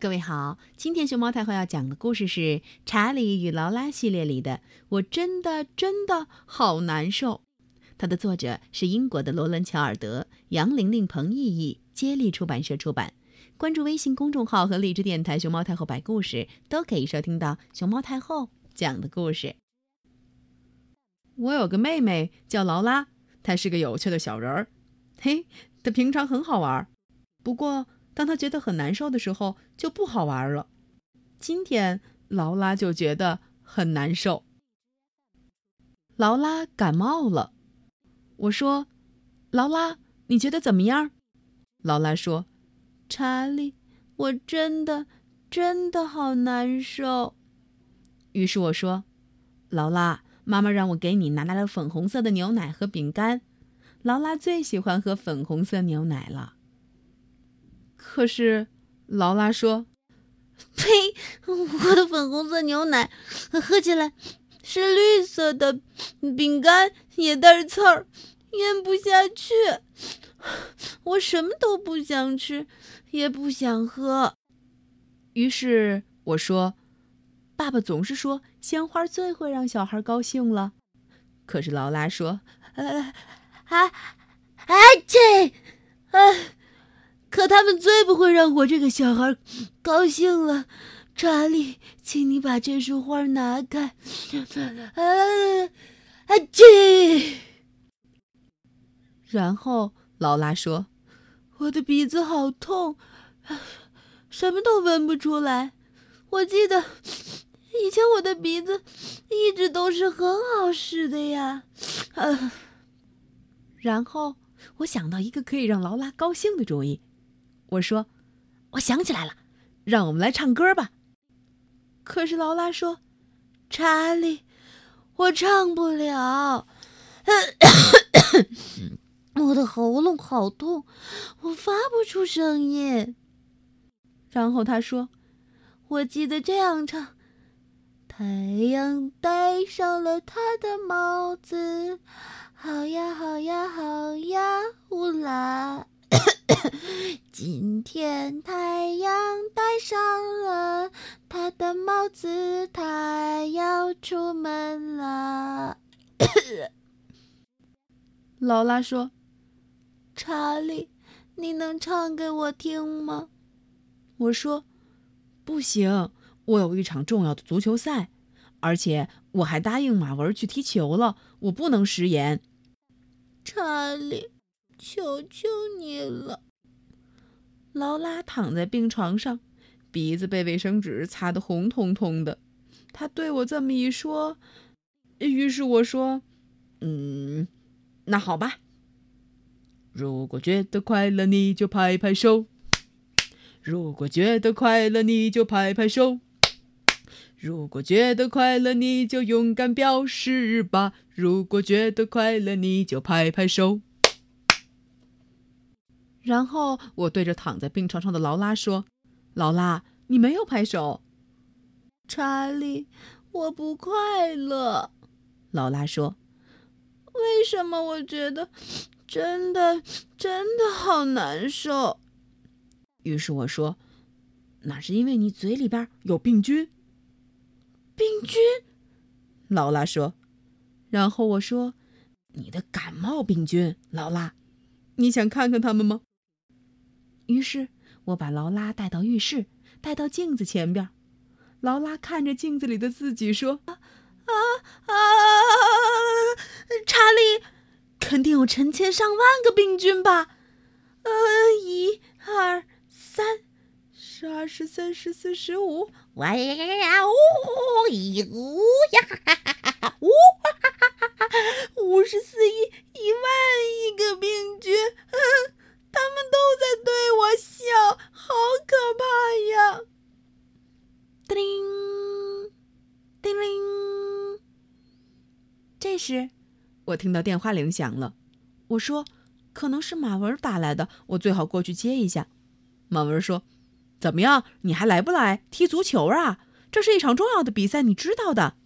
各位好，今天熊猫太后要讲的故事是《查理与劳拉》系列里的《我真的真的好难受》。它的作者是英国的罗伦·乔尔德，杨玲玲、彭毅毅，接力出版社出版。关注微信公众号和荔枝电台“熊猫太后摆故事”，都可以收听到熊猫太后讲的故事。我有个妹妹叫劳拉，她是个有趣的小人儿。嘿，她平常很好玩，不过。当他觉得很难受的时候，就不好玩了。今天劳拉就觉得很难受。劳拉感冒了，我说：“劳拉，你觉得怎么样？”劳拉说：“查理，我真的真的好难受。”于是我说：“劳拉，妈妈让我给你拿来了粉红色的牛奶和饼干。劳拉最喜欢喝粉红色牛奶了。”可是，劳拉说：“呸！我的粉红色牛奶喝起来是绿色的，饼干也带刺儿，咽不下去。我什么都不想吃，也不想喝。”于是我说：“爸爸总是说鲜花最会让小孩高兴了。”可是劳拉说：“啊啊啊！这啊！”可他们最不会让我这个小孩高兴了，查理，请你把这束花拿开。啊啊！去。然后劳拉说：“我的鼻子好痛，什么都闻不出来。我记得以前我的鼻子一直都是很好使的呀。”啊。然后我想到一个可以让劳拉高兴的主意。我说：“我想起来了，让我们来唱歌吧。”可是劳拉说：“查理，我唱不了，我的喉咙好痛，我发不出声音。”然后他说：“我记得这样唱：太阳戴上了他的帽子，好呀，好呀，好呀，乌拉。”今天太阳戴上了他的帽子，他要出门了。劳拉说：“查理，你能唱给我听吗？”我说：“不行，我有一场重要的足球赛，而且我还答应马文去踢球了，我不能食言。”查理。求求你了！劳拉躺在病床上，鼻子被卫生纸擦得红彤彤的。他对我这么一说，于是我说：“嗯，那好吧。如果觉得快乐，你就拍拍手；如果觉得快乐，你就拍拍手；如果觉得快乐，你就勇敢表示吧；如果觉得快乐，你就拍拍手。”然后我对着躺在病床上的劳拉说：“劳拉，你没有拍手。”查理，我不快乐。劳拉说：“为什么我觉得真的真的好难受？”于是我说：“那是因为你嘴里边有病菌。”病菌？劳拉说。然后我说：“你的感冒病菌，劳拉，你想看看他们吗？”于是我把劳拉带到浴室，带到镜子前边。劳拉看着镜子里的自己说：“啊啊啊，查理，肯定有成千上万个病菌吧？呃，一、二、三，十二、十三、十四、十五，哇呀呀呀！呜呜呀哈哈哈哈！呜哈哈哈哈！五十四亿一万亿个病菌。”他们都在对我笑，好可怕呀！叮铃，叮铃。这时，我听到电话铃响了。我说：“可能是马文打来的，我最好过去接一下。”马文说：“怎么样？你还来不来踢足球啊？这是一场重要的比赛，你知道的。”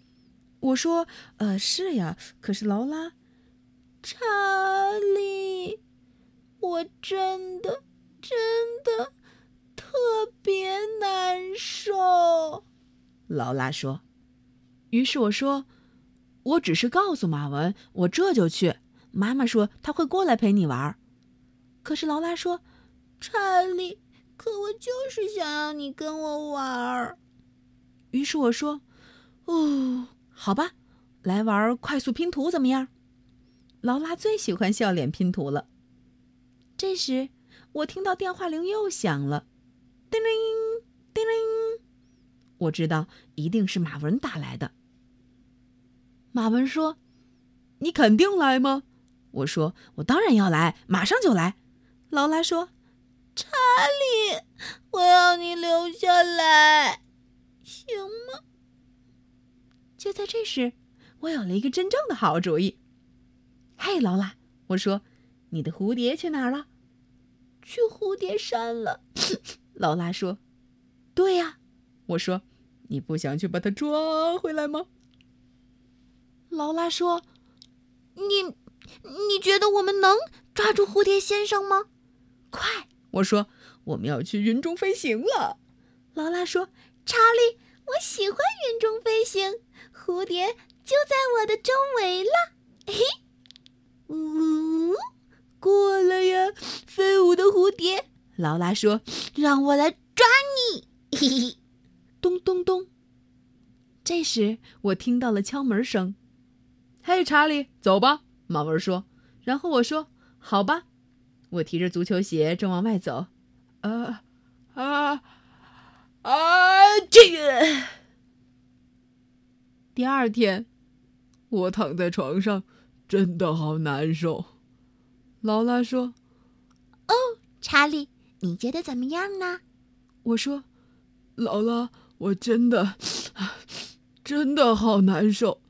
我说：“呃，是呀。可是劳拉，查理。”我真的真的特别难受劳拉说。于是我说：“我只是告诉马文，我这就去。妈妈说她会过来陪你玩。”可是劳拉说：“查理，可我就是想要你跟我玩。”于是我说：“哦，好吧，来玩快速拼图怎么样？”劳拉最喜欢笑脸拼图了。这时，我听到电话铃又响了，叮铃叮铃，我知道一定是马文打来的。马文说：“你肯定来吗？”我说：“我当然要来，马上就来。”劳拉说：“查理，我要你留下来。”行吗？就在这时，我有了一个真正的好主意。嘿，劳拉，我说，你的蝴蝶去哪儿了？去蝴蝶山了。劳拉说：“对呀。”我说：“你不想去把它抓回来吗？”劳拉说：“你，你觉得我们能抓住蝴蝶先生吗？”快！我说：“我们要去云中飞行了。”劳拉说。查理，我喜欢云中飞行，蝴蝶就在我的周围了。嘿，呜，过来呀，飞舞的蝴蝶！劳拉说：“让我来抓你。”，咚咚咚。这时我听到了敲门声。嘿，查理，走吧。马文说。然后我说：“好吧。”我提着足球鞋正往外走。啊啊！啊，这个。第二天，我躺在床上，真的好难受。劳拉说：“哦，查理，你觉得怎么样呢？”我说：“劳拉，我真的，真的好难受。”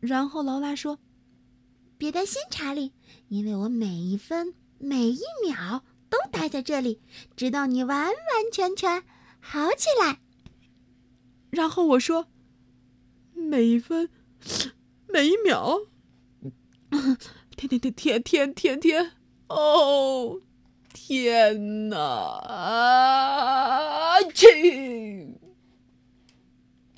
然后劳拉说：“别担心，查理，因为我每一分每一秒都待在这里，直到你完完全全。”好起来。然后我说：“每一分，每一秒，天天天天天天天，哦，天哪！啊！去。